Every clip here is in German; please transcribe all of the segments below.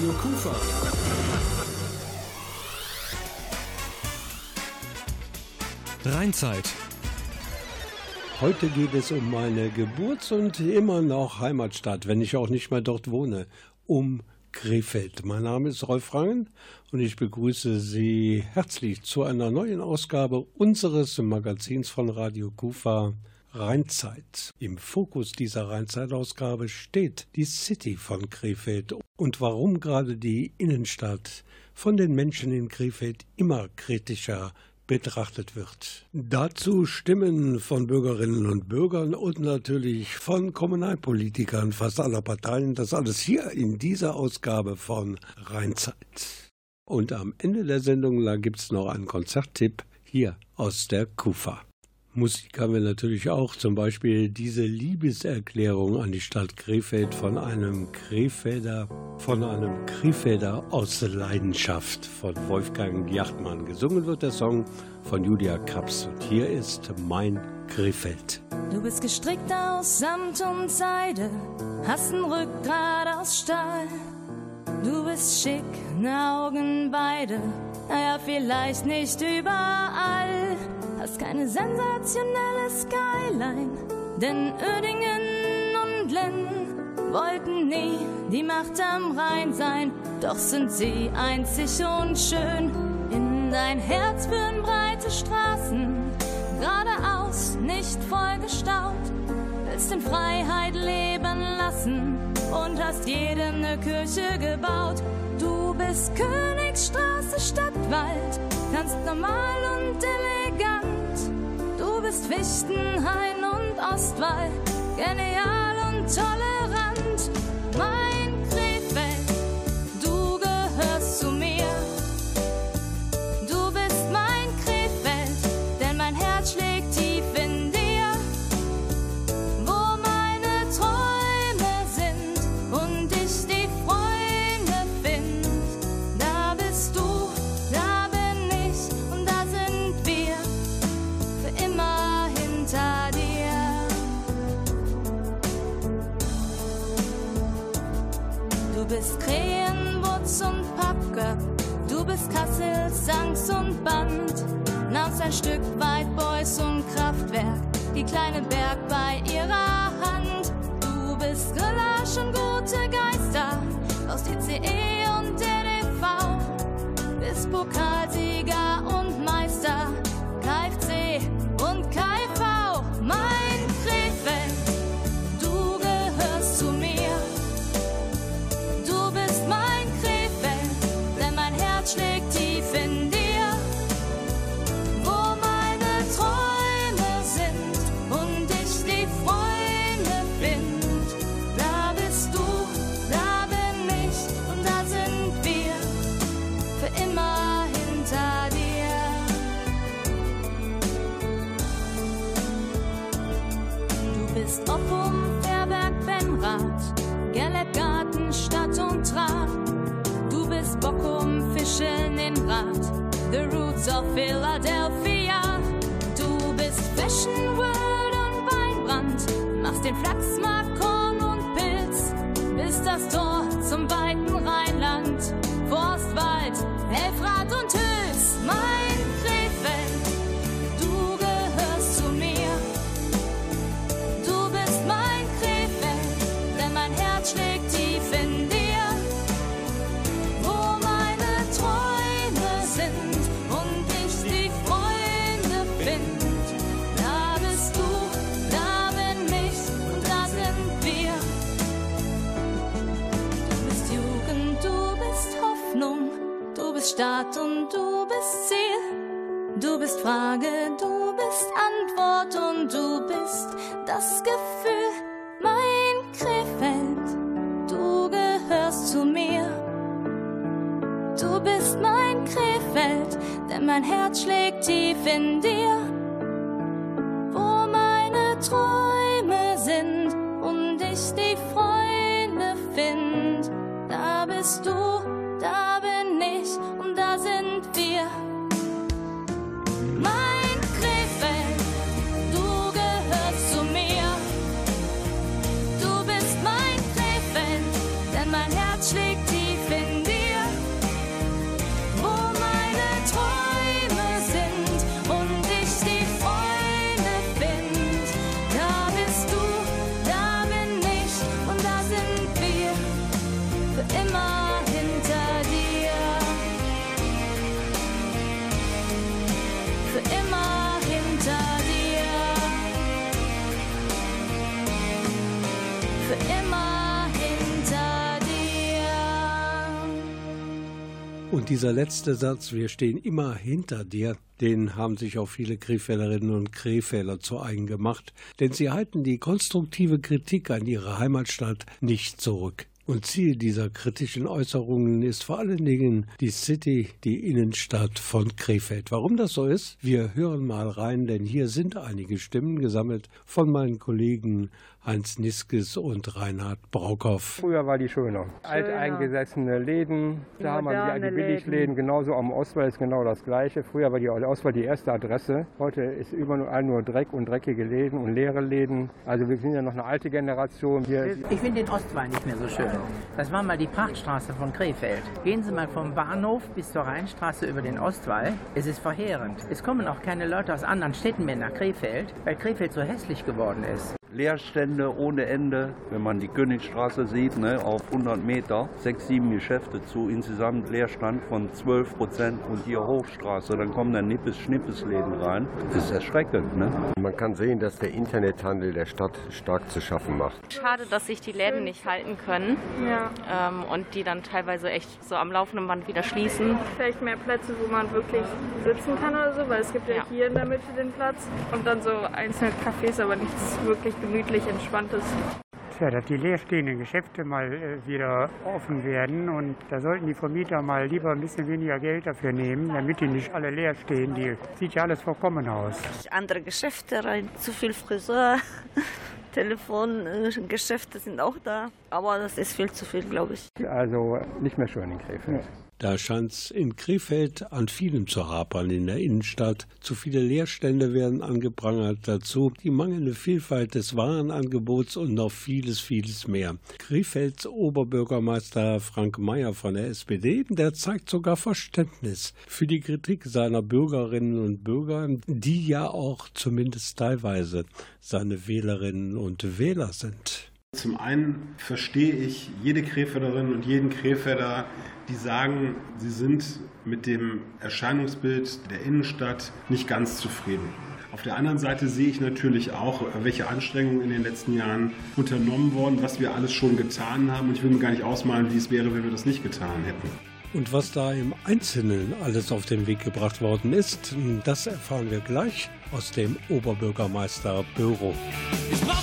Radio Kufa. Rheinzeit. Heute geht es um meine Geburts- und immer noch Heimatstadt, wenn ich auch nicht mehr dort wohne, um Krefeld. Mein Name ist Rolf Rangen und ich begrüße Sie herzlich zu einer neuen Ausgabe unseres Magazins von Radio Kufa Rheinzeit. Im Fokus dieser Rheinzeitausgabe steht die City von Krefeld und warum gerade die Innenstadt von den Menschen in Krefeld immer kritischer betrachtet wird. Dazu Stimmen von Bürgerinnen und Bürgern und natürlich von Kommunalpolitikern fast aller Parteien. Das alles hier in dieser Ausgabe von Rheinzeit. Und am Ende der Sendung gibt es noch einen Konzerttipp hier aus der Kufa. Musik haben wir natürlich auch, zum Beispiel diese Liebeserklärung an die Stadt Krefeld von einem Krefelder, von einem Krefelder aus Leidenschaft von Wolfgang Jachtmann. Gesungen wird der Song von Julia Krabs und hier ist Mein Krefeld. Du bist gestrickt aus Samt und Seide, hast ein Rückgrat aus Stahl. Du bist schick, ne Augen beide, naja, vielleicht nicht überall hast keine sensationelle Skyline, denn Oerdingen und Lenn wollten nie die Macht am Rhein sein, doch sind sie einzig und schön. In dein Herz führen breite Straßen, geradeaus, nicht vollgestaut, willst in Freiheit leben lassen und hast jedem ne Kirche gebaut. Du bist Königsstraße, Stadtwald, kannst normal und elegant bist Fichtenhain und Ostwall, genial und tolerant. Mein Sanks und Band. Nahmst ein Stück weit Beuys und Kraftwerk, die kleine Berg bei ihrer Hand. Du bist Gulasch und gute Geister aus DCE und DDV. Bist Pokalsieger und Bist Oppum, Fairberg, Benrath, Gellergarten, Stadt und Draht. Du bist Bockum, Fischeln in Rad, The Roots of Philadelphia. Du bist Fashion World und Weinbrand, machst den Flachsmarkt, Korn und Pilz, bist das Tor zum weiten Start und du bist Ziel. Du bist Frage, du bist Antwort und du bist das Gefühl, mein Krefeld. Du gehörst zu mir. Du bist mein Krefeld, denn mein Herz schlägt tief in dir. Wo meine Träume sind und ich die Freunde find, da bist du, da dieser letzte Satz, wir stehen immer hinter dir, den haben sich auch viele Krefelderinnen und Krefelder zu eigen gemacht, denn sie halten die konstruktive Kritik an ihre Heimatstadt nicht zurück. Und Ziel dieser kritischen Äußerungen ist vor allen Dingen die City, die Innenstadt von Krefeld. Warum das so ist? Wir hören mal rein, denn hier sind einige Stimmen gesammelt von meinen Kollegen Heinz Niskes und Reinhard Braukow. Früher war die schöner. schöner. Alteingesessene Läden, die da haben wir die, die Billigläden, genauso am Ostwall ist genau das Gleiche. Früher war die Ostwall die erste Adresse. Heute ist überall nur Dreck und dreckige Läden und leere Läden. Also wir sind ja noch eine alte Generation. Wir ich finde den Ostwall nicht mehr so schön. Das war mal die Prachtstraße von Krefeld. Gehen Sie mal vom Bahnhof bis zur Rheinstraße über den Ostwall. Es ist verheerend. Es kommen auch keine Leute aus anderen Städten mehr nach Krefeld, weil Krefeld so hässlich geworden ist. Leerstände ohne Ende. Wenn man die Königstraße sieht, ne, auf 100 Meter, sechs, sieben Geschäfte zu, insgesamt Leerstand von 12 Prozent und hier Hochstraße, dann kommen dann Nippes, Schnippesläden rein. Das ist erschreckend. Ne? Man kann sehen, dass der Internethandel der Stadt stark zu schaffen macht. Schade, dass sich die Läden nicht halten können ja. ähm, und die dann teilweise echt so am laufenden Band wieder schließen. Vielleicht mehr Plätze, wo man wirklich sitzen kann oder so, weil es gibt ja, ja. hier in der Mitte den Platz und dann so einzelne Cafés, aber nichts wirklich gemütlich entspanntes. Tja, dass die leerstehenden Geschäfte mal äh, wieder offen werden und da sollten die Vermieter mal lieber ein bisschen weniger Geld dafür nehmen, damit die nicht alle leer stehen. Die sieht ja alles vollkommen aus. Andere Geschäfte rein, zu viel Friseur. Telefongeschäfte sind auch da, aber das ist viel zu viel, glaube ich. Also nicht mehr schön in Krefeld. Da scheint es in Krefeld an vielem zu hapern in der Innenstadt. Zu viele Leerstände werden angeprangert dazu, die mangelnde Vielfalt des Warenangebots und noch vieles, vieles mehr. Krefelds Oberbürgermeister Frank Mayer von der SPD, der zeigt sogar Verständnis für die Kritik seiner Bürgerinnen und Bürger, die ja auch zumindest teilweise seine Wählerinnen und Wähler sind. Zum einen verstehe ich jede Krefelderin und jeden Krefelder, die sagen, sie sind mit dem Erscheinungsbild der Innenstadt nicht ganz zufrieden. Auf der anderen Seite sehe ich natürlich auch, welche Anstrengungen in den letzten Jahren unternommen wurden, was wir alles schon getan haben. Und ich will mir gar nicht ausmalen, wie es wäre, wenn wir das nicht getan hätten. Und was da im Einzelnen alles auf den Weg gebracht worden ist, das erfahren wir gleich aus dem Oberbürgermeisterbüro. Ich brauch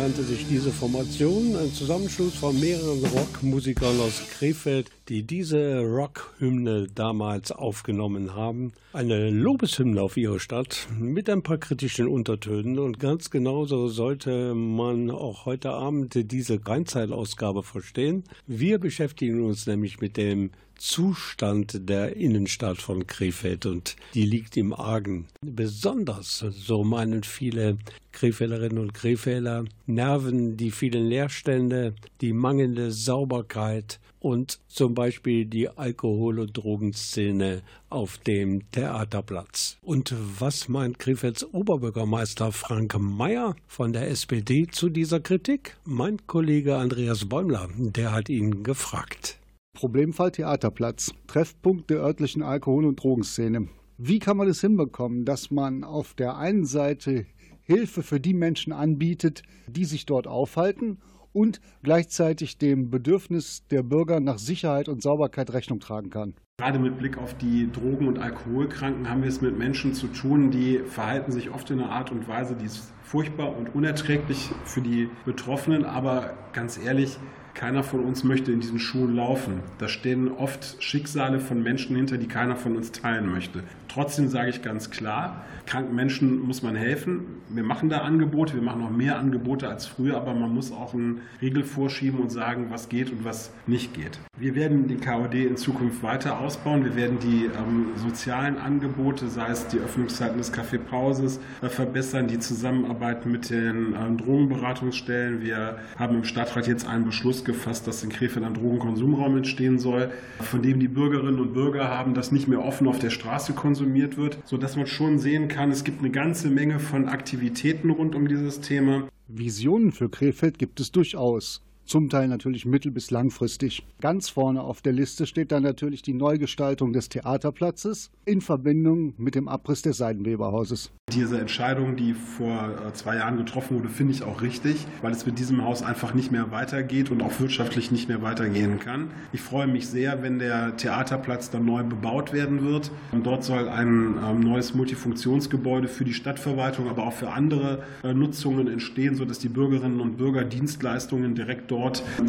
nannte sich diese Formation, ein Zusammenschluss von mehreren Rockmusikern aus Krefeld, die diese Rockhymne damals aufgenommen haben. Eine Lobeshymne auf ihre Stadt mit ein paar kritischen Untertönen und ganz genauso sollte man auch heute Abend diese Rheinzeit-Ausgabe verstehen. Wir beschäftigen uns nämlich mit dem Zustand der Innenstadt von Krefeld und die liegt im Argen. Besonders, so meinen viele Krefelderinnen und Krefelder, nerven die vielen Leerstände, die mangelnde Sauberkeit und zum Beispiel die Alkohol- und Drogenszene auf dem Theaterplatz. Und was meint Krefelds Oberbürgermeister Frank Mayer von der SPD zu dieser Kritik? Mein Kollege Andreas Bäumler, der hat ihn gefragt. Problemfall Theaterplatz, Treffpunkt der örtlichen Alkohol- und Drogenszene. Wie kann man es hinbekommen, dass man auf der einen Seite Hilfe für die Menschen anbietet, die sich dort aufhalten und gleichzeitig dem Bedürfnis der Bürger nach Sicherheit und Sauberkeit Rechnung tragen kann? Gerade mit Blick auf die Drogen- und Alkoholkranken haben wir es mit Menschen zu tun, die verhalten sich oft in einer Art und Weise, die ist furchtbar und unerträglich für die Betroffenen. Aber ganz ehrlich, keiner von uns möchte in diesen Schuhen laufen. Da stehen oft Schicksale von Menschen hinter, die keiner von uns teilen möchte. Trotzdem sage ich ganz klar, kranken Menschen muss man helfen. Wir machen da Angebote, wir machen noch mehr Angebote als früher, aber man muss auch einen Riegel vorschieben und sagen, was geht und was nicht geht. Wir werden den KOD in Zukunft weiter ausbauen. Wir werden die ähm, sozialen Angebote, sei es die Öffnungszeiten des Kaffeepauses, äh, verbessern, die Zusammenarbeit mit den ähm, Drogenberatungsstellen. Wir haben im Stadtrat jetzt einen Beschluss gefasst, dass in Krefeld ein Drogenkonsumraum entstehen soll, von dem die Bürgerinnen und Bürger haben, das nicht mehr offen auf der Straße konsumiert wird, sodass man schon sehen kann, es gibt eine ganze Menge von Aktivitäten rund um dieses Thema. Visionen für Krefeld gibt es durchaus zum Teil natürlich mittel- bis langfristig. Ganz vorne auf der Liste steht dann natürlich die Neugestaltung des Theaterplatzes in Verbindung mit dem Abriss des Seidenweberhauses. Diese Entscheidung, die vor äh, zwei Jahren getroffen wurde, finde ich auch richtig, weil es mit diesem Haus einfach nicht mehr weitergeht und auch wirtschaftlich nicht mehr weitergehen kann. Ich freue mich sehr, wenn der Theaterplatz dann neu bebaut werden wird. Und dort soll ein ähm, neues Multifunktionsgebäude für die Stadtverwaltung, aber auch für andere äh, Nutzungen entstehen, sodass die Bürgerinnen und Bürger Dienstleistungen direkt dort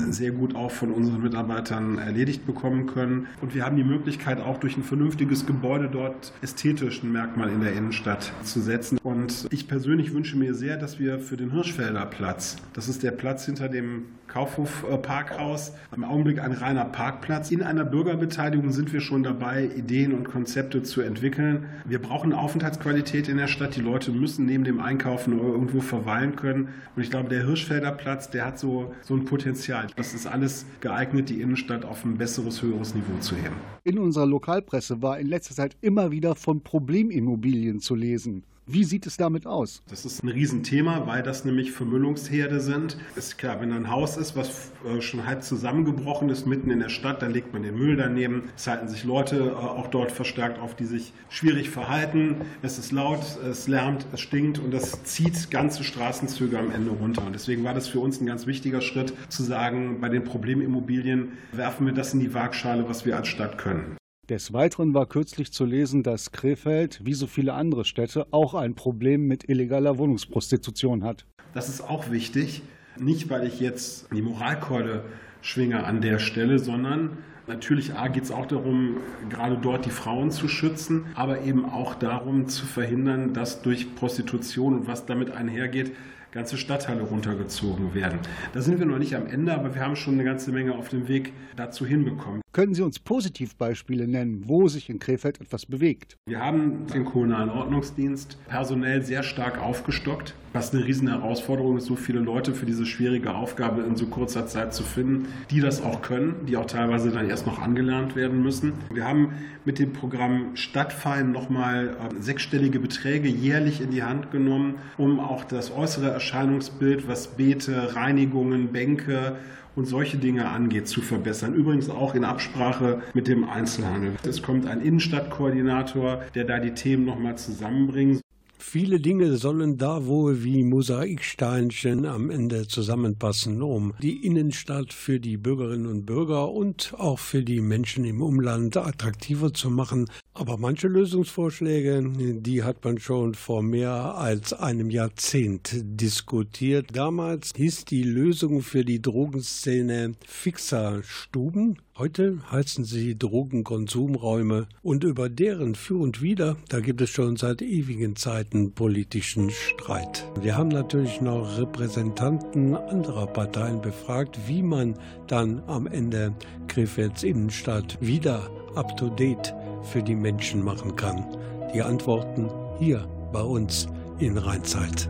sehr gut auch von unseren Mitarbeitern erledigt bekommen können. Und wir haben die Möglichkeit, auch durch ein vernünftiges Gebäude dort ästhetisch ein Merkmal in der Innenstadt zu setzen setzen. Und ich persönlich wünsche mir sehr, dass wir für den Hirschfelder Platz, das ist der Platz hinter dem Kaufhof äh, Parkhaus, im Augenblick ein reiner Parkplatz. In einer Bürgerbeteiligung sind wir schon dabei, Ideen und Konzepte zu entwickeln. Wir brauchen Aufenthaltsqualität in der Stadt. Die Leute müssen neben dem Einkaufen irgendwo verweilen können. Und ich glaube, der Hirschfelder Platz, der hat so, so ein Potenzial. Das ist alles geeignet, die Innenstadt auf ein besseres, höheres Niveau zu heben. In unserer Lokalpresse war in letzter Zeit immer wieder von Problemimmobilien zu lesen. Wie sieht es damit aus? Das ist ein Riesenthema, weil das nämlich Vermüllungsherde sind. Ist klar, wenn ein Haus ist, was äh, schon halb zusammengebrochen ist, mitten in der Stadt, dann legt man den Müll daneben. Es halten sich Leute äh, auch dort verstärkt auf, die sich schwierig verhalten. Es ist laut, es lärmt, es stinkt und das zieht ganze Straßenzüge am Ende runter. Und deswegen war das für uns ein ganz wichtiger Schritt, zu sagen, bei den Problemimmobilien werfen wir das in die Waagschale, was wir als Stadt können. Des Weiteren war kürzlich zu lesen, dass Krefeld, wie so viele andere Städte, auch ein Problem mit illegaler Wohnungsprostitution hat. Das ist auch wichtig. Nicht, weil ich jetzt die Moralkeule schwinge an der Stelle, sondern Natürlich geht es auch darum, gerade dort die Frauen zu schützen, aber eben auch darum zu verhindern, dass durch Prostitution und was damit einhergeht, ganze Stadtteile runtergezogen werden. Da sind wir noch nicht am Ende, aber wir haben schon eine ganze Menge auf dem Weg dazu hinbekommen. Können Sie uns Positivbeispiele nennen, wo sich in Krefeld etwas bewegt? Wir haben den kommunalen Ordnungsdienst personell sehr stark aufgestockt, was eine riesen Herausforderung ist, so viele Leute für diese schwierige Aufgabe in so kurzer Zeit zu finden, die das auch können, die auch teilweise dann erst noch angelernt werden müssen. Wir haben mit dem Programm Stadtfein nochmal äh, sechsstellige Beträge jährlich in die Hand genommen, um auch das äußere Erscheinungsbild, was Beete, Reinigungen, Bänke, und solche Dinge angeht, zu verbessern. Übrigens auch in Absprache mit dem Einzelhandel. Es kommt ein Innenstadtkoordinator, der da die Themen nochmal zusammenbringt. Viele Dinge sollen da wohl wie Mosaiksteinchen am Ende zusammenpassen, um die Innenstadt für die Bürgerinnen und Bürger und auch für die Menschen im Umland attraktiver zu machen. Aber manche Lösungsvorschläge, die hat man schon vor mehr als einem Jahrzehnt diskutiert. Damals hieß die Lösung für die Drogenszene Fixerstuben. Heute heißen sie Drogenkonsumräume und über deren Für und Wider, da gibt es schon seit ewigen Zeiten politischen Streit. Wir haben natürlich noch Repräsentanten anderer Parteien befragt, wie man dann am Ende Krefelds Innenstadt wieder up-to-date für die Menschen machen kann. Die Antworten hier bei uns in Rheinzeit.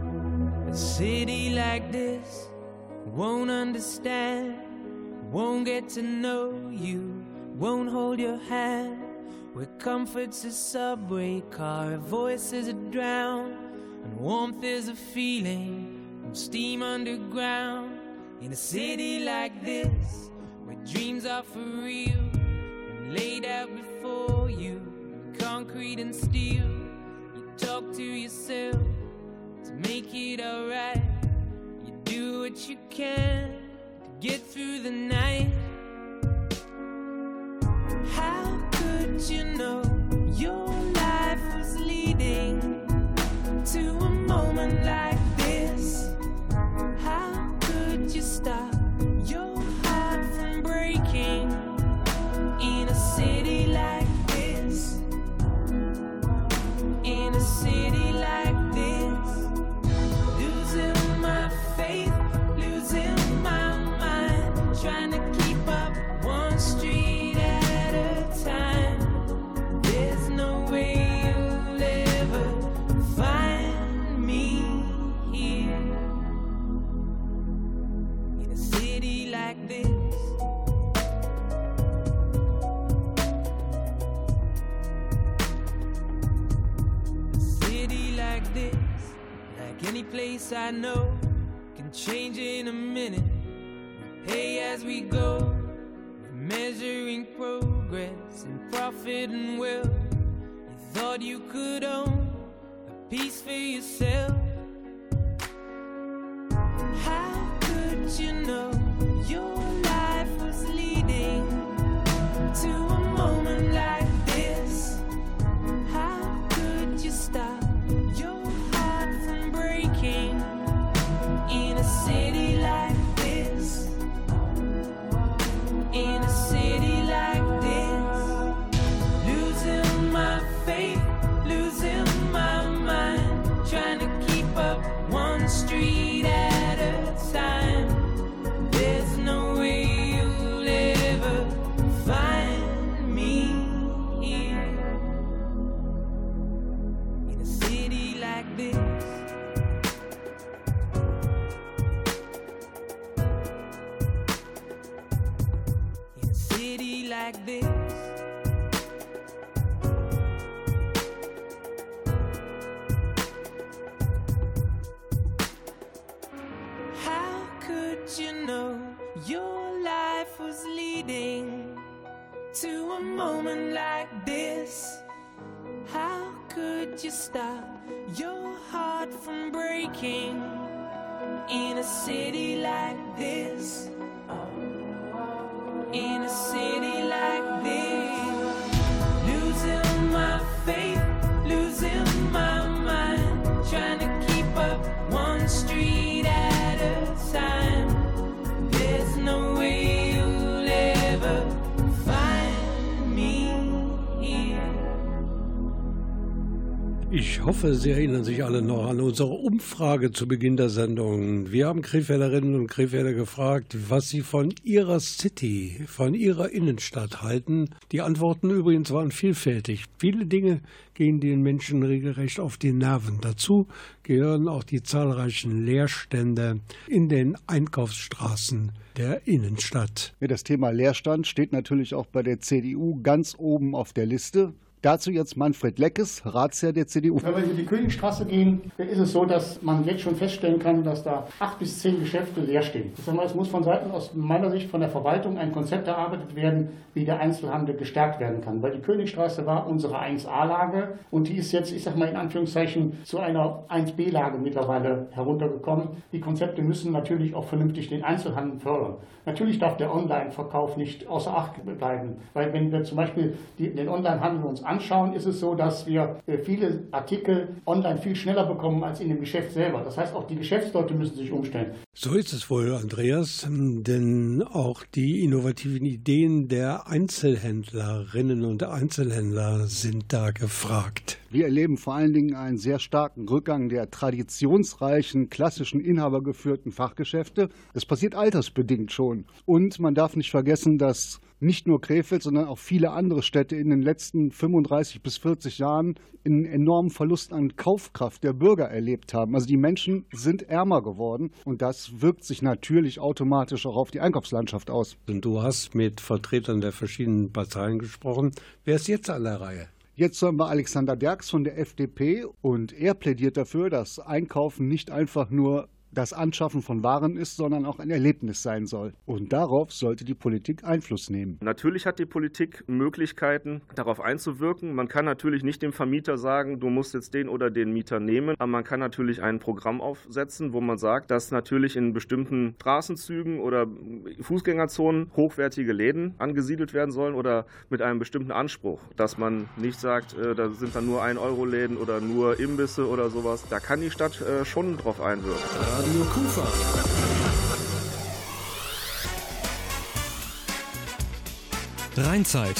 A city like this won't understand, won't get to know you, won't hold your hand. Where comfort's a subway car, voices are drowned, and warmth is a feeling from steam underground. In a city like this, where dreams are for real and laid out before you, concrete and steel. You talk to yourself to make it alright. You do what you can get through the night. How could you know your life was leading to a moment like I know, can change in a minute. Pay as we go, measuring progress and profit and wealth. You thought you could own a piece for yourself. How Sie erinnern sich alle noch an unsere Umfrage zu Beginn der Sendung. Wir haben Krefelderinnen und Krefelder gefragt, was sie von ihrer City, von ihrer Innenstadt halten. Die Antworten übrigens waren vielfältig. Viele Dinge gehen den Menschen regelrecht auf die Nerven. Dazu gehören auch die zahlreichen Leerstände in den Einkaufsstraßen der Innenstadt. das Thema Leerstand steht natürlich auch bei der CDU ganz oben auf der Liste. Dazu jetzt Manfred Leckes, Ratsherr der CDU. Wenn wir in die Königstraße gehen, ist es so, dass man jetzt schon feststellen kann, dass da acht bis zehn Geschäfte leer stehen. Es muss von Seiten aus meiner Sicht von der Verwaltung ein Konzept erarbeitet werden, wie der Einzelhandel gestärkt werden kann. Weil die Königstraße war unsere 1A-Lage und die ist jetzt, ich sag mal in Anführungszeichen, zu einer 1B-Lage mittlerweile heruntergekommen. Die Konzepte müssen natürlich auch vernünftig den Einzelhandel fördern. Natürlich darf der Online-Verkauf nicht außer Acht bleiben, weil wenn wir zum Beispiel den Online-Handel uns anschauen, ist es so, dass wir äh, viele Artikel online viel schneller bekommen als in dem Geschäft selber. Das heißt, auch die Geschäftsleute müssen sich umstellen. So ist es wohl, Andreas, denn auch die innovativen Ideen der Einzelhändlerinnen und Einzelhändler sind da gefragt. Wir erleben vor allen Dingen einen sehr starken Rückgang der traditionsreichen, klassischen, inhabergeführten Fachgeschäfte. Das passiert altersbedingt schon. Und man darf nicht vergessen, dass nicht nur Krefeld, sondern auch viele andere Städte in den letzten 35 bis 40 Jahren einen enormen Verlust an Kaufkraft der Bürger erlebt haben. Also die Menschen sind ärmer geworden und das wirkt sich natürlich automatisch auch auf die Einkaufslandschaft aus. Und du hast mit Vertretern der verschiedenen Parteien gesprochen. Wer ist jetzt an der Reihe? Jetzt hören wir Alexander Derks von der FDP und er plädiert dafür, dass Einkaufen nicht einfach nur das Anschaffen von Waren ist, sondern auch ein Erlebnis sein soll. Und darauf sollte die Politik Einfluss nehmen. Natürlich hat die Politik Möglichkeiten, darauf einzuwirken. Man kann natürlich nicht dem Vermieter sagen, du musst jetzt den oder den Mieter nehmen, aber man kann natürlich ein Programm aufsetzen, wo man sagt, dass natürlich in bestimmten Straßenzügen oder Fußgängerzonen hochwertige Läden angesiedelt werden sollen oder mit einem bestimmten Anspruch, dass man nicht sagt, äh, da sind dann nur 1-Euro-Läden oder nur Imbisse oder sowas. Da kann die Stadt äh, schon drauf einwirken. Radio Kufa. Rheinzeit.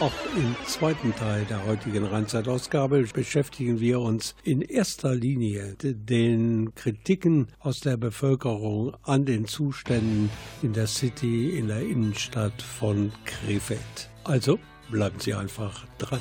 Auch im zweiten Teil der heutigen Rheinzeitausgabe beschäftigen wir uns in erster Linie den Kritiken aus der Bevölkerung an den Zuständen in der City, in der Innenstadt von Krefeld. Also bleiben Sie einfach dran.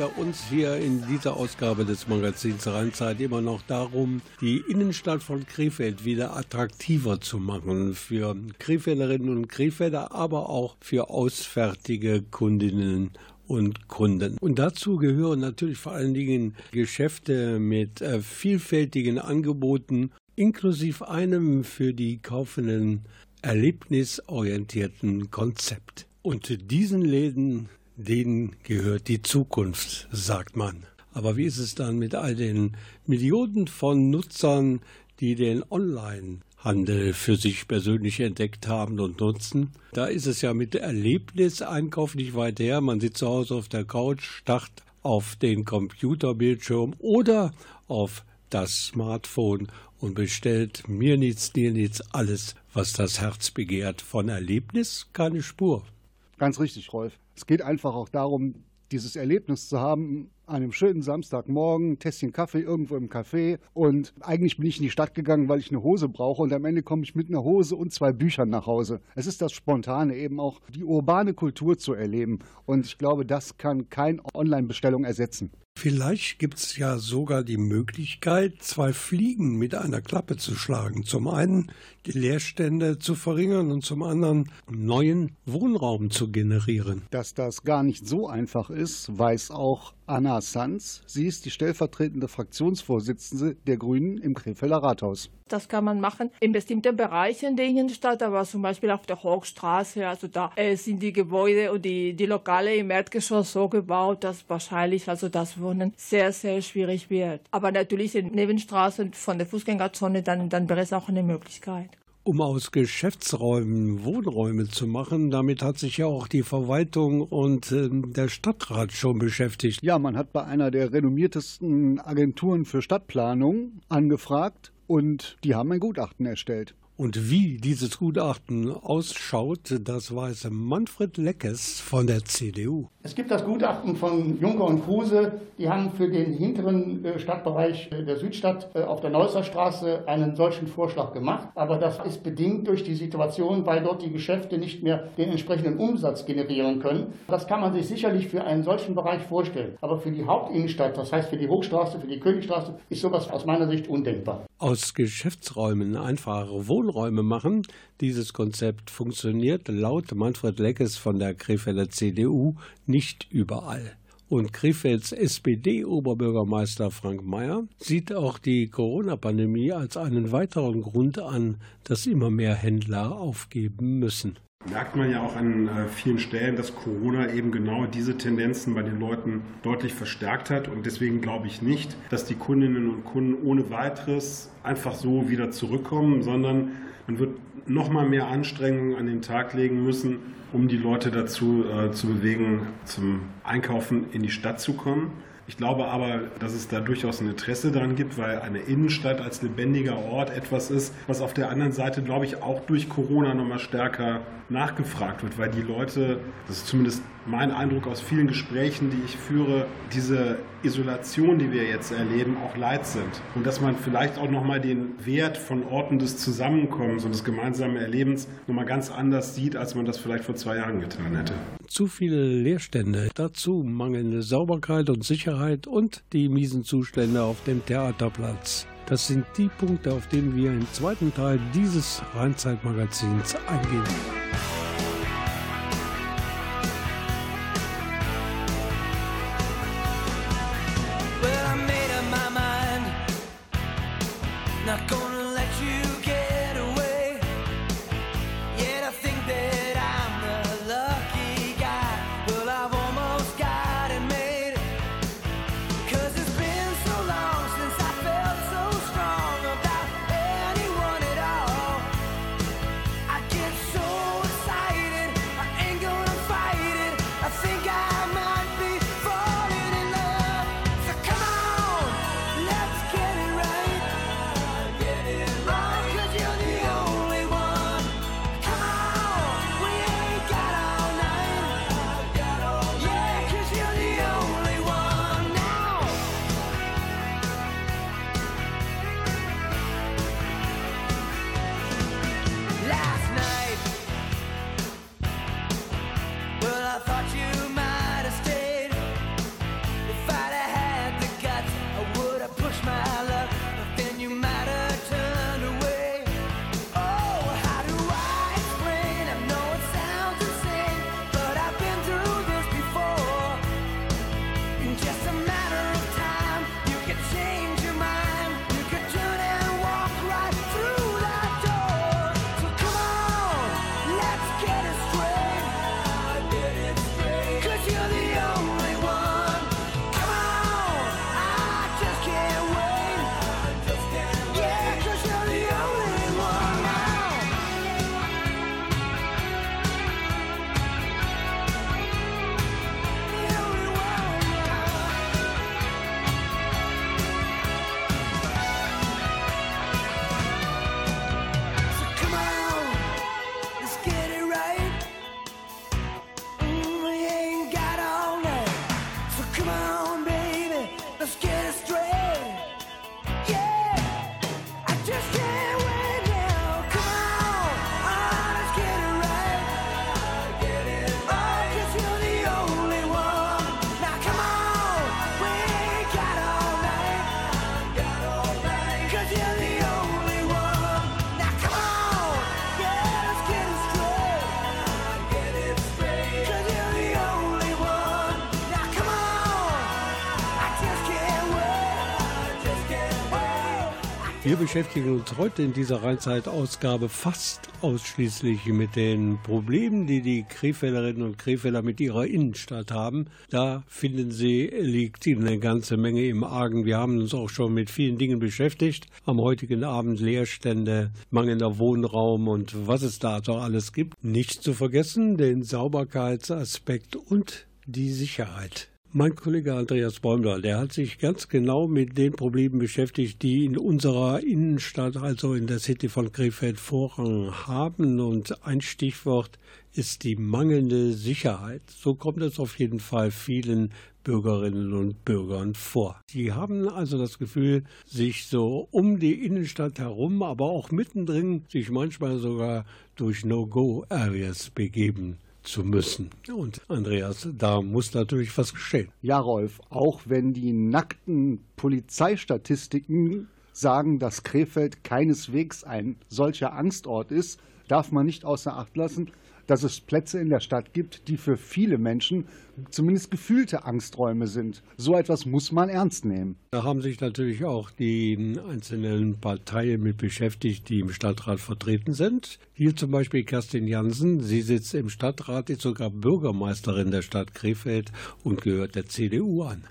Bei uns hier in dieser Ausgabe des Magazins Rheinzeit immer noch darum, die Innenstadt von Krefeld wieder attraktiver zu machen für Krefelderinnen und Krefelder, aber auch für ausfertige Kundinnen und Kunden. Und dazu gehören natürlich vor allen Dingen Geschäfte mit äh, vielfältigen Angeboten, inklusive einem für die Kaufenden erlebnisorientierten Konzept. Und diesen Läden denen gehört die Zukunft, sagt man. Aber wie ist es dann mit all den Millionen von Nutzern, die den Online-Handel für sich persönlich entdeckt haben und nutzen? Da ist es ja mit Erlebniseinkauf nicht weit her. Man sitzt zu Hause auf der Couch, starrt auf den Computerbildschirm oder auf das Smartphone und bestellt mir nichts, dir nichts, alles, was das Herz begehrt. Von Erlebnis keine Spur. Ganz richtig, Rolf. Es geht einfach auch darum, dieses Erlebnis zu haben, an einem schönen Samstagmorgen, ein Tässchen Kaffee irgendwo im Café und eigentlich bin ich in die Stadt gegangen, weil ich eine Hose brauche und am Ende komme ich mit einer Hose und zwei Büchern nach Hause. Es ist das Spontane, eben auch die urbane Kultur zu erleben und ich glaube, das kann kein Online-Bestellung ersetzen. Vielleicht gibt es ja sogar die Möglichkeit, zwei Fliegen mit einer Klappe zu schlagen. Zum einen die Leerstände zu verringern und zum anderen neuen Wohnraum zu generieren. Dass das gar nicht so einfach ist, weiß auch Anna Sanz. Sie ist die stellvertretende Fraktionsvorsitzende der Grünen im Krefelder Rathaus. Das kann man machen in bestimmten Bereichen der Innenstadt, aber zum Beispiel auf der Hochstraße. Also da äh, sind die Gebäude und die, die Lokale im Erdgeschoss so gebaut, dass wahrscheinlich also das Wohnen sehr, sehr schwierig wird. Aber natürlich in Nebenstraßen von der Fußgängerzone, dann, dann wäre es auch eine Möglichkeit um aus Geschäftsräumen Wohnräume zu machen. Damit hat sich ja auch die Verwaltung und äh, der Stadtrat schon beschäftigt. Ja, man hat bei einer der renommiertesten Agenturen für Stadtplanung angefragt und die haben ein Gutachten erstellt. Und wie dieses Gutachten ausschaut, das weiß Manfred Leckes von der CDU. Es gibt das Gutachten von Juncker und Kruse. Die haben für den hinteren äh, Stadtbereich äh, der Südstadt äh, auf der Neusser Straße einen solchen Vorschlag gemacht. Aber das ist bedingt durch die Situation, weil dort die Geschäfte nicht mehr den entsprechenden Umsatz generieren können. Das kann man sich sicherlich für einen solchen Bereich vorstellen. Aber für die Hauptinnenstadt, das heißt für die Hochstraße, für die Königstraße, ist sowas aus meiner Sicht undenkbar. Aus Geschäftsräumen einfache Wohnräume machen. Dieses Konzept funktioniert laut Manfred Leckes von der Krefelder CDU nicht überall. Und Krefelds SPD-Oberbürgermeister Frank Mayer sieht auch die Corona-Pandemie als einen weiteren Grund an, dass immer mehr Händler aufgeben müssen merkt man ja auch an äh, vielen Stellen, dass Corona eben genau diese Tendenzen bei den Leuten deutlich verstärkt hat. Und deswegen glaube ich nicht, dass die Kundinnen und Kunden ohne weiteres einfach so wieder zurückkommen, sondern man wird noch mal mehr Anstrengungen an den Tag legen müssen, um die Leute dazu äh, zu bewegen, zum Einkaufen in die Stadt zu kommen. Ich glaube aber, dass es da durchaus ein Interesse daran gibt, weil eine Innenstadt als lebendiger Ort etwas ist, was auf der anderen Seite, glaube ich, auch durch Corona nochmal stärker nachgefragt wird, weil die Leute, das ist zumindest mein Eindruck aus vielen Gesprächen, die ich führe, diese Isolation, die wir jetzt erleben, auch leid sind. Und dass man vielleicht auch nochmal den Wert von Orten des Zusammenkommens und des gemeinsamen Erlebens nochmal ganz anders sieht, als man das vielleicht vor zwei Jahren getan hätte. Zu viele Leerstände, dazu mangelnde Sauberkeit und Sicherheit und die miesen Zustände auf dem Theaterplatz. Das sind die Punkte, auf denen wir im zweiten Teil dieses Rheinzeitmagazins eingehen. Wir beschäftigen uns heute in dieser Rheinzeit-Ausgabe fast ausschließlich mit den Problemen, die die Krefelderinnen und Krefelder mit ihrer Innenstadt haben. Da finden Sie, liegt Ihnen eine ganze Menge im Argen. Wir haben uns auch schon mit vielen Dingen beschäftigt. Am heutigen Abend Leerstände, mangelnder Wohnraum und was es da so alles gibt. Nicht zu vergessen den Sauberkeitsaspekt und die Sicherheit. Mein Kollege Andreas Bäumler, der hat sich ganz genau mit den Problemen beschäftigt, die in unserer Innenstadt, also in der City von Krefeld, Vorrang haben. Und ein Stichwort ist die mangelnde Sicherheit. So kommt es auf jeden Fall vielen Bürgerinnen und Bürgern vor. Sie haben also das Gefühl, sich so um die Innenstadt herum, aber auch mittendrin, sich manchmal sogar durch No-Go-Areas begeben zu müssen. Und Andreas, da muss natürlich was geschehen. Ja, Rolf, auch wenn die nackten Polizeistatistiken sagen, dass Krefeld keineswegs ein solcher Angstort ist, darf man nicht außer Acht lassen, dass es Plätze in der Stadt gibt, die für viele Menschen zumindest gefühlte Angsträume sind. So etwas muss man ernst nehmen. Da haben sich natürlich auch die einzelnen Parteien mit beschäftigt, die im Stadtrat vertreten sind. Hier zum Beispiel Kerstin Jansen. Sie sitzt im Stadtrat, ist sogar Bürgermeisterin der Stadt Krefeld und gehört der CDU an.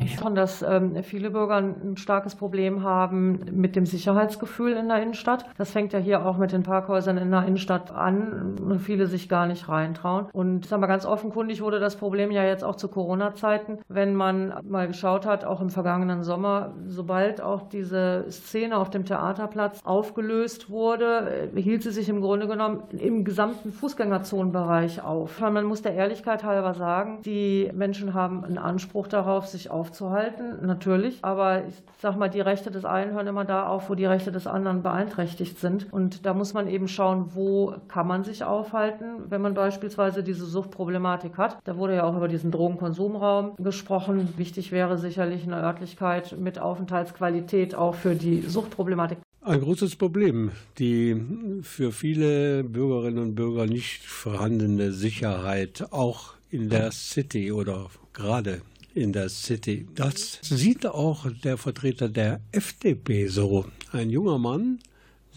Ich fand, dass ähm, viele Bürger ein starkes Problem haben mit dem Sicherheitsgefühl in der Innenstadt. Das fängt ja hier auch mit den Parkhäusern in der Innenstadt an und viele sich gar nicht reintrauen. Und sag mal, ganz offenkundig wurde das Problem ja jetzt auch zu Corona-Zeiten, wenn man mal geschaut hat, auch im vergangenen Sommer, sobald auch diese Szene auf dem Theaterplatz aufgelöst wurde, äh, hielt sie sich im Grunde genommen im gesamten Fußgängerzonenbereich auf. Man muss der Ehrlichkeit halber sagen, die Menschen haben einen Anspruch darauf, sich auf aufzuhalten, natürlich. Aber ich sag mal, die Rechte des einen hören immer da auf, wo die Rechte des anderen beeinträchtigt sind. Und da muss man eben schauen, wo kann man sich aufhalten, wenn man beispielsweise diese Suchtproblematik hat. Da wurde ja auch über diesen Drogenkonsumraum gesprochen. Wichtig wäre sicherlich eine Örtlichkeit mit Aufenthaltsqualität auch für die Suchtproblematik. Ein großes Problem, die für viele Bürgerinnen und Bürger nicht vorhandene Sicherheit, auch in der City oder gerade in der City. Das sieht auch der Vertreter der FDP so. Ein junger Mann,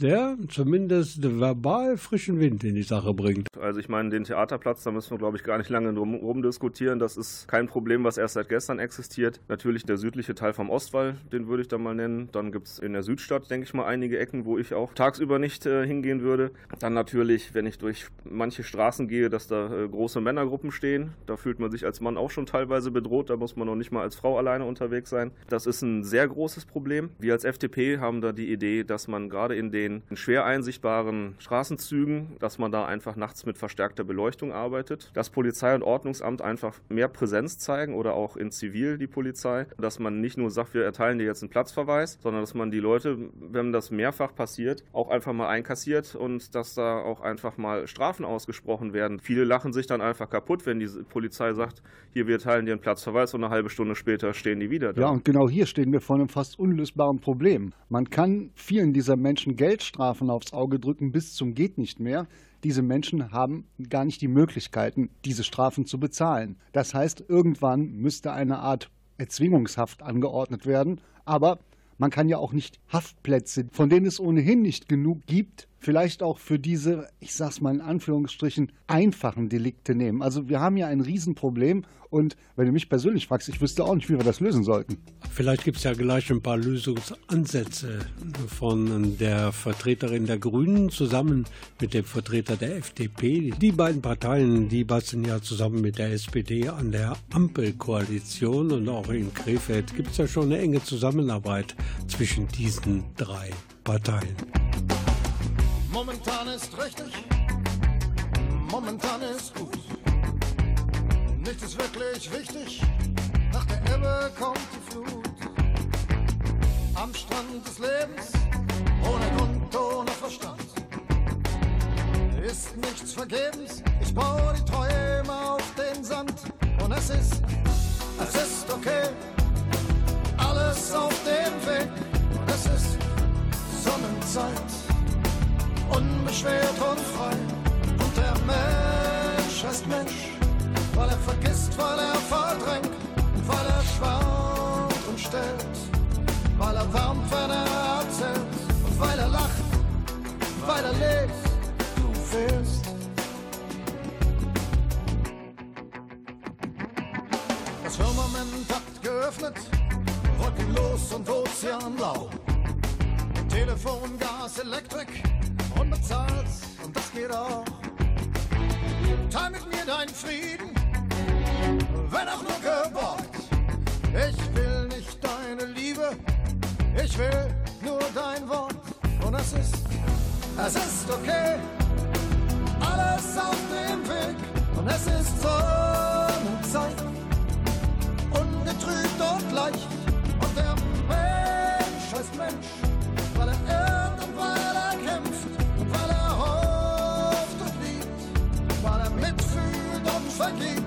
der zumindest verbal frischen Wind in die Sache bringt. Also ich meine, den Theaterplatz, da müssen wir, glaube ich, gar nicht lange drum rumdiskutieren. Das ist kein Problem, was erst seit gestern existiert. Natürlich der südliche Teil vom Ostwall, den würde ich da mal nennen. Dann gibt es in der Südstadt, denke ich mal, einige Ecken, wo ich auch tagsüber nicht äh, hingehen würde. Dann natürlich, wenn ich durch manche Straßen gehe, dass da äh, große Männergruppen stehen. Da fühlt man sich als Mann auch schon teilweise bedroht. Da muss man noch nicht mal als Frau alleine unterwegs sein. Das ist ein sehr großes Problem. Wir als FDP haben da die Idee, dass man gerade in den den schwer einsichtbaren Straßenzügen, dass man da einfach nachts mit verstärkter Beleuchtung arbeitet, dass Polizei und Ordnungsamt einfach mehr Präsenz zeigen oder auch in Zivil die Polizei, dass man nicht nur sagt, wir erteilen dir jetzt einen Platzverweis, sondern dass man die Leute, wenn das mehrfach passiert, auch einfach mal einkassiert und dass da auch einfach mal Strafen ausgesprochen werden. Viele lachen sich dann einfach kaputt, wenn die Polizei sagt, hier, wir erteilen dir einen Platzverweis und eine halbe Stunde später stehen die wieder da. Ja, und genau hier stehen wir vor einem fast unlösbaren Problem. Man kann vielen dieser Menschen Geld Geldstrafen aufs Auge drücken bis zum geht nicht mehr. Diese Menschen haben gar nicht die Möglichkeiten, diese Strafen zu bezahlen. Das heißt, irgendwann müsste eine Art Erzwingungshaft angeordnet werden. Aber man kann ja auch nicht Haftplätze, von denen es ohnehin nicht genug gibt, vielleicht auch für diese, ich sag's mal in Anführungsstrichen, einfachen Delikte nehmen. Also wir haben ja ein Riesenproblem und wenn du mich persönlich fragst, ich wüsste auch nicht, wie wir das lösen sollten. Vielleicht gibt es ja gleich ein paar Lösungsansätze von der Vertreterin der Grünen zusammen mit dem Vertreter der FDP. Die beiden Parteien, die basteln ja zusammen mit der SPD an der Ampelkoalition und auch in Krefeld gibt es ja schon eine enge Zusammenarbeit zwischen diesen drei Parteien. Momentan ist richtig, momentan ist gut. Nichts ist wirklich wichtig, nach der Ebbe kommt die Flut. Am Strand des Lebens, ohne Grund, ohne Verstand. Ist nichts vergebens, ich baue die Träume auf den Sand. Und es ist, es ist okay, alles auf dem Weg. Und es ist Sonnenzeit, unbeschwert und frei. Und der Mensch ist Mensch weil er vergisst, weil er verdrängt, weil er schwant und stellt, weil er wärmt, wenn er erzählt weiter lebst, du fährst. Das Firmament hat geöffnet, wolkenlos und ozeanblau. Telefon, Gas, Elektrik, unbezahlt und das geht auch. Teil mit mir deinen Frieden, wenn auch nur geborgt. Ich will nicht deine Liebe, ich will nur dein Wort. Und es ist, es ist okay, alles auf dem Weg. Und es ist Sonnenzeit, ungetrübt und leicht. Und der Mensch heißt Mensch, weil er lucky.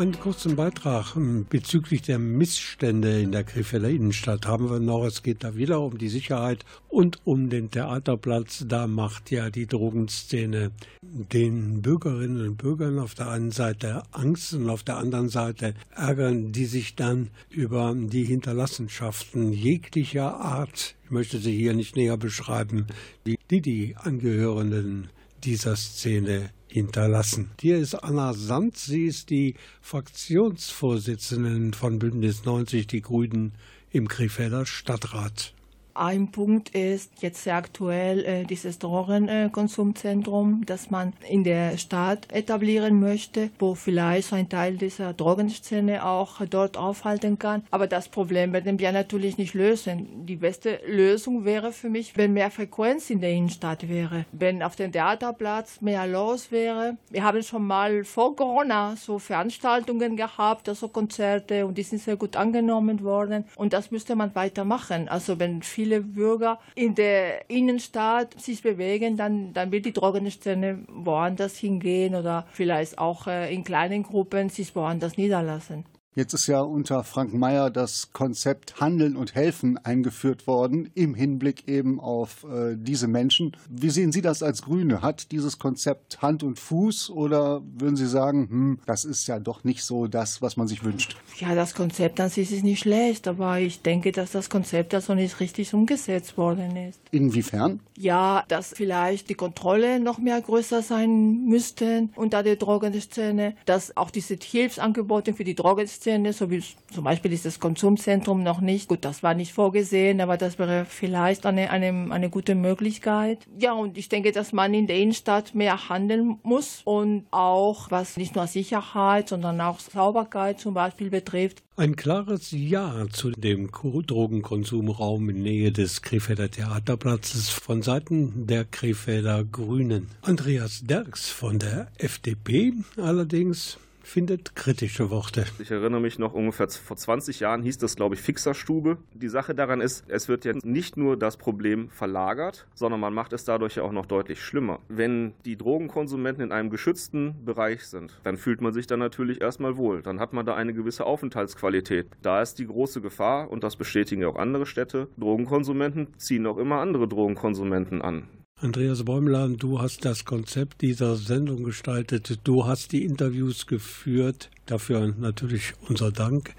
Einen kurzen Beitrag ähm, bezüglich der Missstände in der Krefelder Innenstadt haben wir noch. Es geht da wieder um die Sicherheit und um den Theaterplatz. Da macht ja die Drogenszene den Bürgerinnen und Bürgern auf der einen Seite Angst und auf der anderen Seite ärgern die sich dann über die Hinterlassenschaften jeglicher Art. Ich möchte sie hier nicht näher beschreiben, die die, die Angehörenden dieser Szene hinterlassen. Hier ist Anna Sand, sie ist die Fraktionsvorsitzende von Bündnis 90 Die Grünen im Krefelder Stadtrat. Ein Punkt ist jetzt sehr aktuell äh, dieses Drogenkonsumzentrum, das man in der Stadt etablieren möchte, wo vielleicht ein Teil dieser Drogenszene auch dort aufhalten kann. Aber das Problem werden wir natürlich nicht lösen. Die beste Lösung wäre für mich, wenn mehr Frequenz in der Innenstadt wäre, wenn auf dem Theaterplatz mehr los wäre. Wir haben schon mal vor Corona so Veranstaltungen gehabt, also Konzerte, und die sind sehr gut angenommen worden. Und das müsste man weitermachen. Also wenn viele Bürger in der Innenstadt sich bewegen, dann, dann wird die Drogenszene woanders hingehen oder vielleicht auch äh, in kleinen Gruppen sich woanders niederlassen. Jetzt ist ja unter Frank Mayer das Konzept Handeln und Helfen eingeführt worden, im Hinblick eben auf äh, diese Menschen. Wie sehen Sie das als Grüne? Hat dieses Konzept Hand und Fuß oder würden Sie sagen, hm, das ist ja doch nicht so das, was man sich wünscht? Ja, das Konzept an sich ist nicht schlecht, aber ich denke, dass das Konzept also nicht richtig umgesetzt worden ist. Inwiefern? Ja, dass vielleicht die Kontrolle noch mehr größer sein müssten unter der Drogenszene, dass auch diese Hilfsangebote für die Drogenszene Szene, so wie zum Beispiel dieses Konsumzentrum noch nicht. Gut, das war nicht vorgesehen, aber das wäre vielleicht eine, eine, eine gute Möglichkeit. Ja, und ich denke, dass man in der Innenstadt mehr handeln muss und auch was nicht nur Sicherheit, sondern auch Sauberkeit zum Beispiel betrifft. Ein klares Ja zu dem Drogenkonsumraum in Nähe des Krefelder Theaterplatzes von Seiten der Krefelder Grünen. Andreas Derks von der FDP allerdings findet kritische Worte. Ich erinnere mich noch ungefähr vor 20 Jahren hieß das, glaube ich, Fixerstube. Die Sache daran ist, es wird ja nicht nur das Problem verlagert, sondern man macht es dadurch ja auch noch deutlich schlimmer. Wenn die Drogenkonsumenten in einem geschützten Bereich sind, dann fühlt man sich da natürlich erstmal wohl. Dann hat man da eine gewisse Aufenthaltsqualität. Da ist die große Gefahr, und das bestätigen ja auch andere Städte, Drogenkonsumenten ziehen auch immer andere Drogenkonsumenten an. Andreas Bäumler, du hast das Konzept dieser Sendung gestaltet. Du hast die Interviews geführt. Dafür natürlich unser Dank.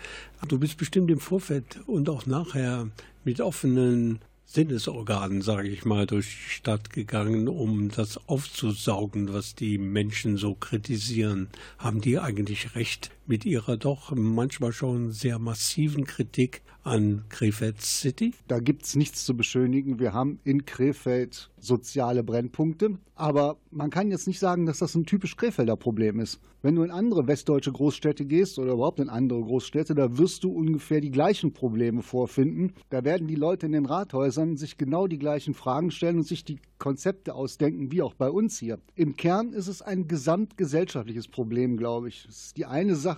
Du bist bestimmt im Vorfeld und auch nachher mit offenen Sinnesorganen, sage ich mal, durch die Stadt gegangen, um das aufzusaugen, was die Menschen so kritisieren. Haben die eigentlich recht mit ihrer doch manchmal schon sehr massiven Kritik an Krefeld City? Da gibt es nichts zu beschönigen. Wir haben in Krefeld soziale Brennpunkte, aber man kann jetzt nicht sagen, dass das ein typisch Krefelder Problem ist. Wenn du in andere westdeutsche Großstädte gehst oder überhaupt in andere Großstädte, da wirst du ungefähr die gleichen Probleme vorfinden. Da werden die Leute in den Rathäusern sich genau die gleichen Fragen stellen und sich die Konzepte ausdenken, wie auch bei uns hier. Im Kern ist es ein gesamtgesellschaftliches Problem, glaube ich. Es ist die eine Sache,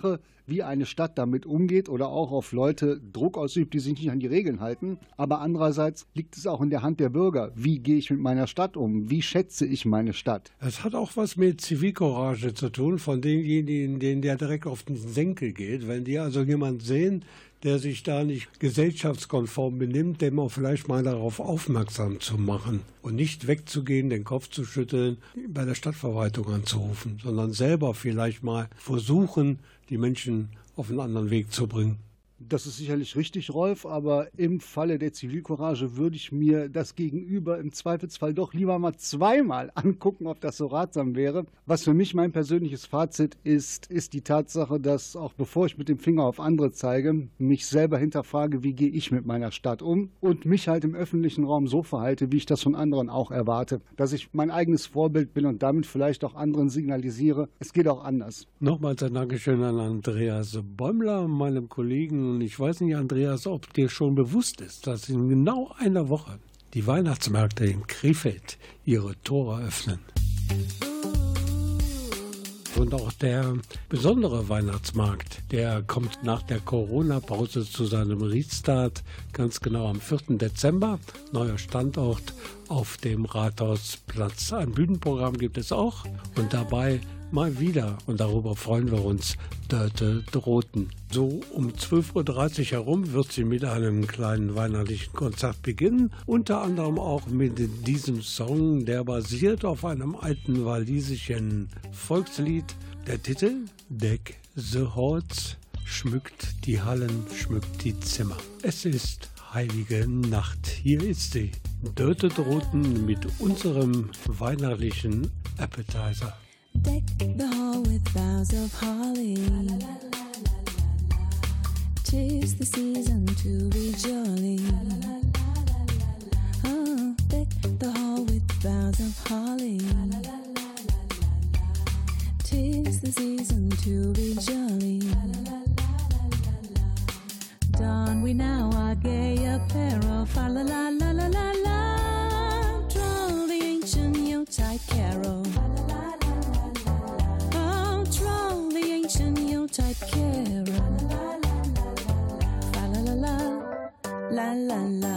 wie eine Stadt damit umgeht oder auch auf Leute Druck ausübt, die sich nicht an die Regeln halten. Aber andererseits liegt es auch in der Hand der Bürger. Wie gehe ich mit meiner Stadt um? Wie schätze ich meine Stadt? Es hat auch was mit Zivilcourage zu tun, von denjenigen, denen der direkt auf den Senkel geht. Wenn die also jemanden sehen, der sich da nicht gesellschaftskonform benimmt, dem auch vielleicht mal darauf aufmerksam zu machen und nicht wegzugehen, den Kopf zu schütteln, bei der Stadtverwaltung anzurufen, sondern selber vielleicht mal versuchen, die Menschen auf einen anderen Weg zu bringen. Das ist sicherlich richtig, Rolf, aber im Falle der Zivilcourage würde ich mir das Gegenüber im Zweifelsfall doch lieber mal zweimal angucken, ob das so ratsam wäre. Was für mich mein persönliches Fazit ist, ist die Tatsache, dass auch bevor ich mit dem Finger auf andere zeige, mich selber hinterfrage, wie gehe ich mit meiner Stadt um und mich halt im öffentlichen Raum so verhalte, wie ich das von anderen auch erwarte. Dass ich mein eigenes Vorbild bin und damit vielleicht auch anderen signalisiere, es geht auch anders. Nochmals ein Dankeschön an Andreas Bäumler, meinem Kollegen und ich weiß nicht, Andreas, ob dir schon bewusst ist, dass in genau einer Woche die Weihnachtsmärkte in Krefeld ihre Tore öffnen. Und auch der besondere Weihnachtsmarkt, der kommt nach der Corona-Pause zu seinem Restart, ganz genau am 4. Dezember. Neuer Standort auf dem Rathausplatz. Ein Bühnenprogramm gibt es auch und dabei mal wieder, und darüber freuen wir uns, Dörte Droten. So um 12.30 Uhr herum wird sie mit einem kleinen weihnachtlichen Konzert beginnen, unter anderem auch mit diesem Song, der basiert auf einem alten walisischen Volkslied. Der Titel Deck the Halls schmückt die Hallen, schmückt die Zimmer. Es ist heilige Nacht. Hier ist sie. Dörte Droten mit unserem weihnachtlichen Appetizer. Deck the hall with boughs of holly. Tis the season to be jolly. Oh, deck the hall with boughs of holly. Tis the season to be jolly. Don we now our gay apparel. Fa la la la la la la. Draw the ancient Yuletide carol. 啦啦啦。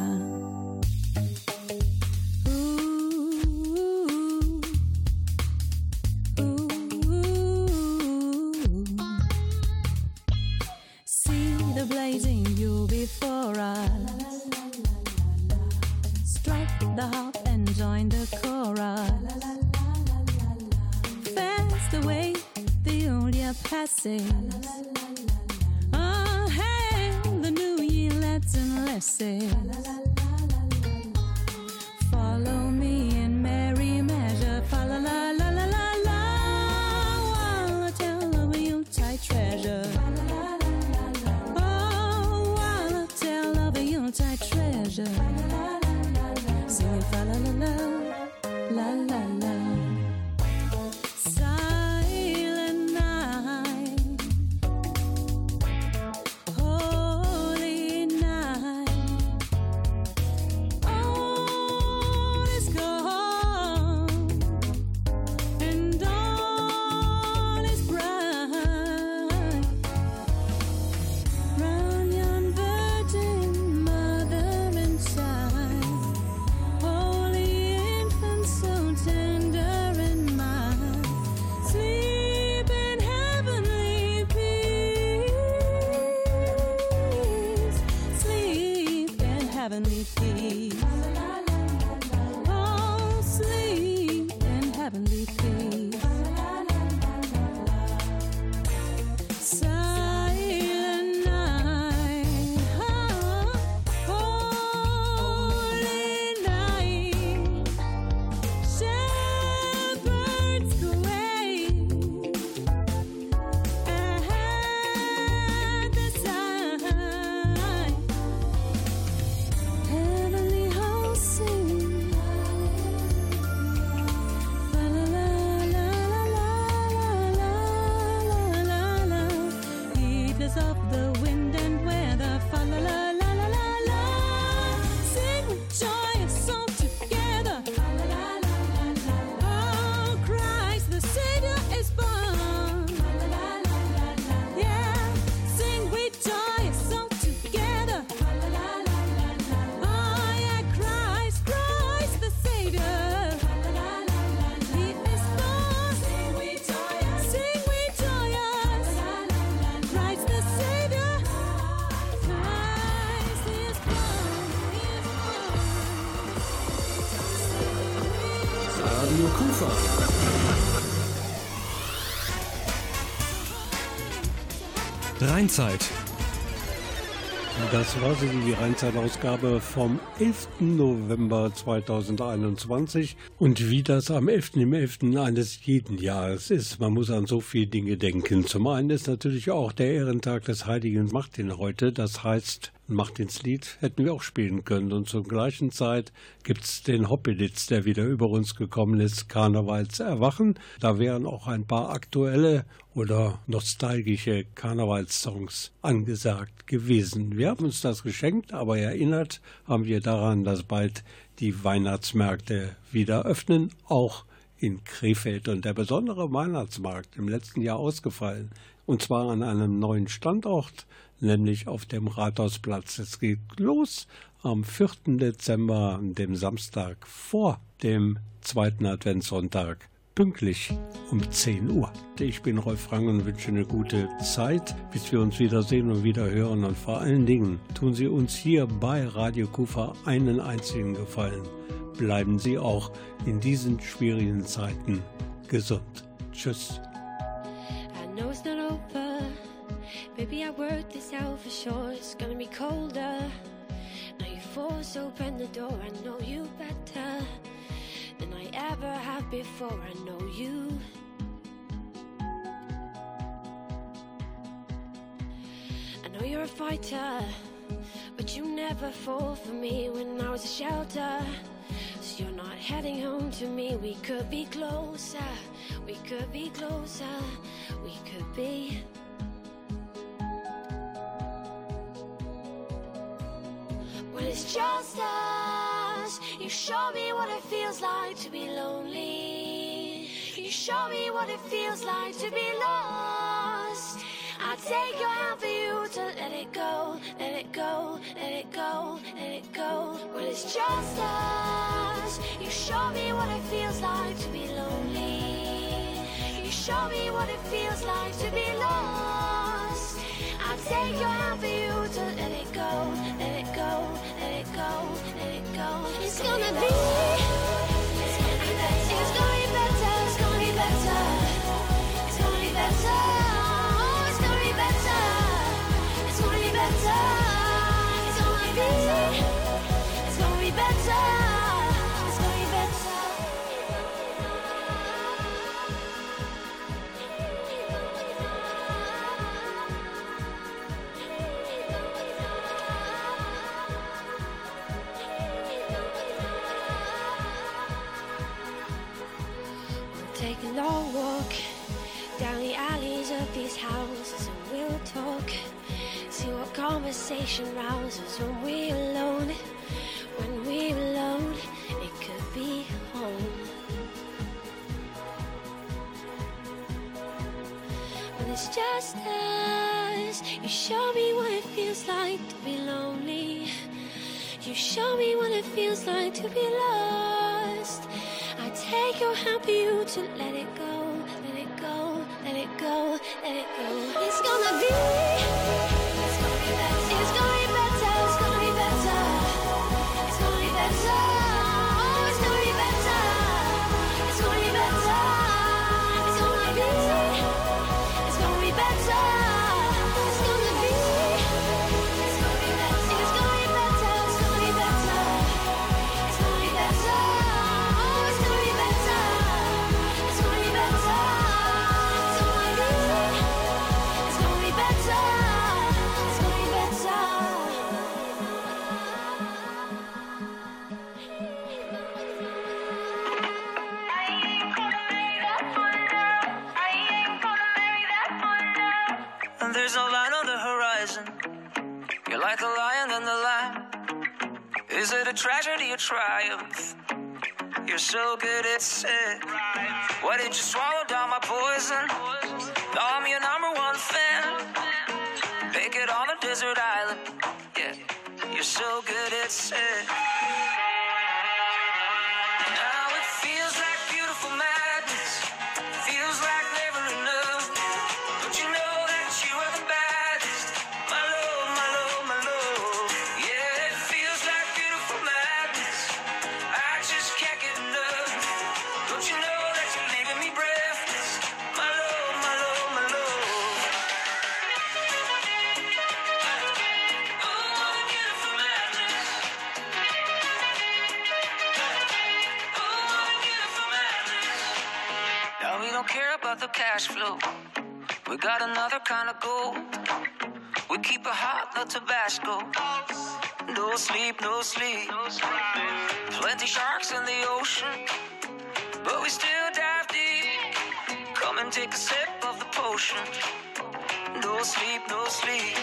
Rheinzeit. Das war sie, die Rheinzeitausgabe vom 11. November 2021. Und wie das am 11. im 11. eines jeden Jahres ist, man muss an so viele Dinge denken. Zum einen ist natürlich auch der Ehrentag des heiligen Martin heute. Das heißt, Martinslied hätten wir auch spielen können. Und zur gleichen Zeit gibt es den Hoppeditz, der wieder über uns gekommen ist, Karnevals Erwachen. Da wären auch ein paar aktuelle oder nostalgische Karnevalssongs angesagt gewesen. Wir haben uns das geschenkt, aber erinnert haben wir daran, dass bald die Weihnachtsmärkte wieder öffnen, auch in Krefeld. Und der besondere Weihnachtsmarkt im letzten Jahr ausgefallen, und zwar an einem neuen Standort, nämlich auf dem Rathausplatz. Es geht los am 4. Dezember, dem Samstag vor dem zweiten Adventssonntag pünktlich um 10 Uhr. Ich bin Rolf Frank und wünsche eine gute Zeit, bis wir uns wiedersehen und wieder hören. Und vor allen Dingen tun Sie uns hier bei Radio Kufa einen einzigen Gefallen. Bleiben Sie auch in diesen schwierigen Zeiten gesund. Tschüss. I know it's not over. Baby, I worked this out for sure. It's gonna be colder. Now you force open the door. I know you better than I ever have before. I know you. I know you're a fighter, but you never fall for me when I was a shelter. So you're not heading home to me. We could be closer. We could be closer. We could be. When it's just us, you show me what it feels like to be lonely. You show me what it feels like to be lost. I take your hand for you to let it go, let it go, let it go, let it go. When it's just us, you show me what it feels like to be lonely. You show me what it feels like to be lost. I take your hand for you to let it go, let it go. It's gonna be, it's gonna be better, it's gonna be better, it's gonna be better, it's gonna be better, oh, it's gonna be better, it's gonna be, conversation rouses when we're alone. When we're alone, it could be home. When it's just us, you show me what it feels like to be lonely. You show me what it feels like to be lost. I take your hand for you to let it go, let it go, let it go, let it go. It's gonna be, tragedy or triumph? You're so good at it. Why did you swallow down my poison? Now I'm your number one fan. Make it on a desert island. Yeah, you're so good at it. Cash flow. We got another kind of gold. We keep a hot, no Tabasco. No sleep, no sleep. Plenty sharks in the ocean, but we still dive deep. Come and take a sip of the potion. No sleep, no sleep.